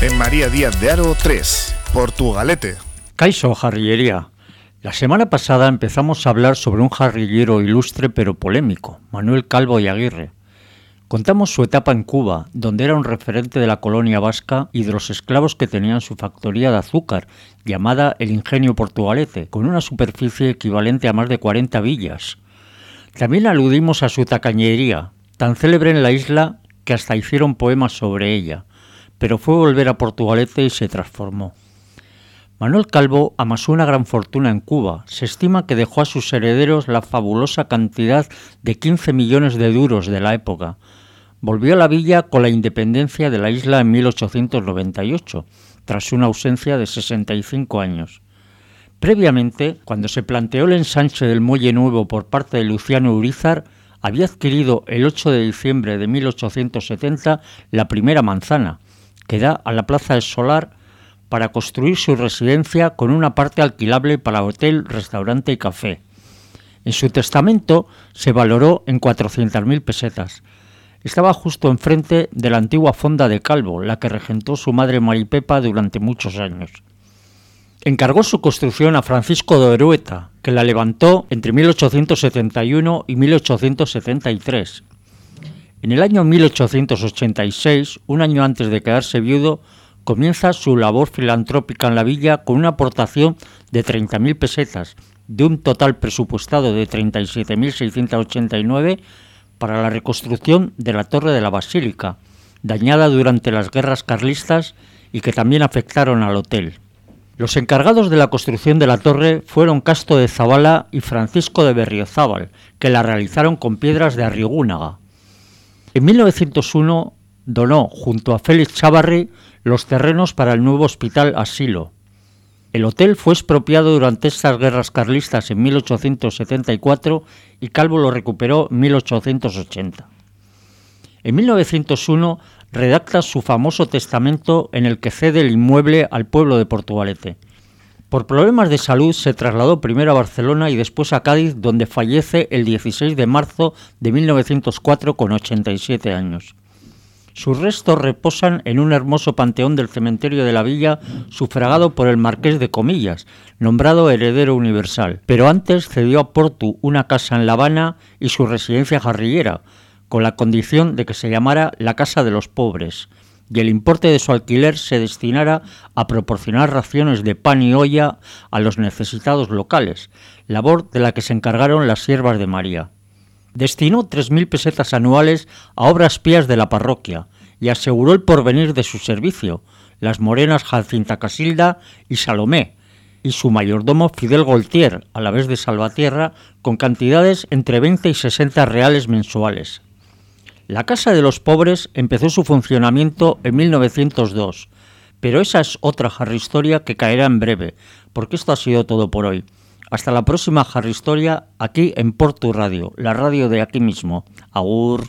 En María Díaz de Aro 3, Portugalete. Caiso Jarrillería. La semana pasada empezamos a hablar sobre un jarrillero ilustre pero polémico, Manuel Calvo y Aguirre. Contamos su etapa en Cuba, donde era un referente de la colonia vasca y de los esclavos que tenían su factoría de azúcar, llamada el Ingenio Portugalete, con una superficie equivalente a más de 40 villas. También aludimos a su tacañería, tan célebre en la isla que hasta hicieron poemas sobre ella, pero fue volver a Portugalete y se transformó. Manuel Calvo amasó una gran fortuna en Cuba. Se estima que dejó a sus herederos la fabulosa cantidad de 15 millones de duros de la época. Volvió a la villa con la independencia de la isla en 1898, tras una ausencia de 65 años. Previamente, cuando se planteó el ensanche del Muelle Nuevo por parte de Luciano Urizar, había adquirido el 8 de diciembre de 1870 la primera manzana, que da a la Plaza del Solar para construir su residencia con una parte alquilable para hotel, restaurante y café. En su testamento se valoró en 400.000 pesetas. Estaba justo enfrente de la antigua fonda de Calvo, la que regentó su madre Maripepa durante muchos años. Encargó su construcción a Francisco de Orueta, que la levantó entre 1871 y 1873. En el año 1886, un año antes de quedarse viudo, comienza su labor filantrópica en la villa con una aportación de 30.000 pesetas, de un total presupuestado de 37.689 para la reconstrucción de la Torre de la Basílica, dañada durante las guerras carlistas y que también afectaron al hotel. Los encargados de la construcción de la torre fueron Casto de Zabala y Francisco de Berriozábal, que la realizaron con piedras de Arrigúnaga. En 1901 donó, junto a Félix Chavarri, los terrenos para el nuevo hospital Asilo. El hotel fue expropiado durante estas guerras carlistas en 1874 y Calvo lo recuperó en 1880. En 1901 redacta su famoso testamento en el que cede el inmueble al pueblo de Portugalete. Por problemas de salud se trasladó primero a Barcelona y después a Cádiz, donde fallece el 16 de marzo de 1904 con 87 años. Sus restos reposan en un hermoso panteón del cementerio de la villa, sufragado por el marqués de Comillas, nombrado heredero universal. Pero antes cedió a Portu una casa en La Habana y su residencia jarrillera, con la condición de que se llamara la Casa de los Pobres y el importe de su alquiler se destinara a proporcionar raciones de pan y olla a los necesitados locales, labor de la que se encargaron las siervas de María. Destinó 3.000 pesetas anuales a obras pías de la parroquia y aseguró el porvenir de su servicio, las morenas Jacinta Casilda y Salomé, y su mayordomo Fidel Goltier, a la vez de Salvatierra, con cantidades entre 20 y 60 reales mensuales. La Casa de los Pobres empezó su funcionamiento en 1902, pero esa es otra historia que caerá en breve, porque esto ha sido todo por hoy. Hasta la próxima historia aquí en Porto Radio, la radio de aquí mismo. Agur.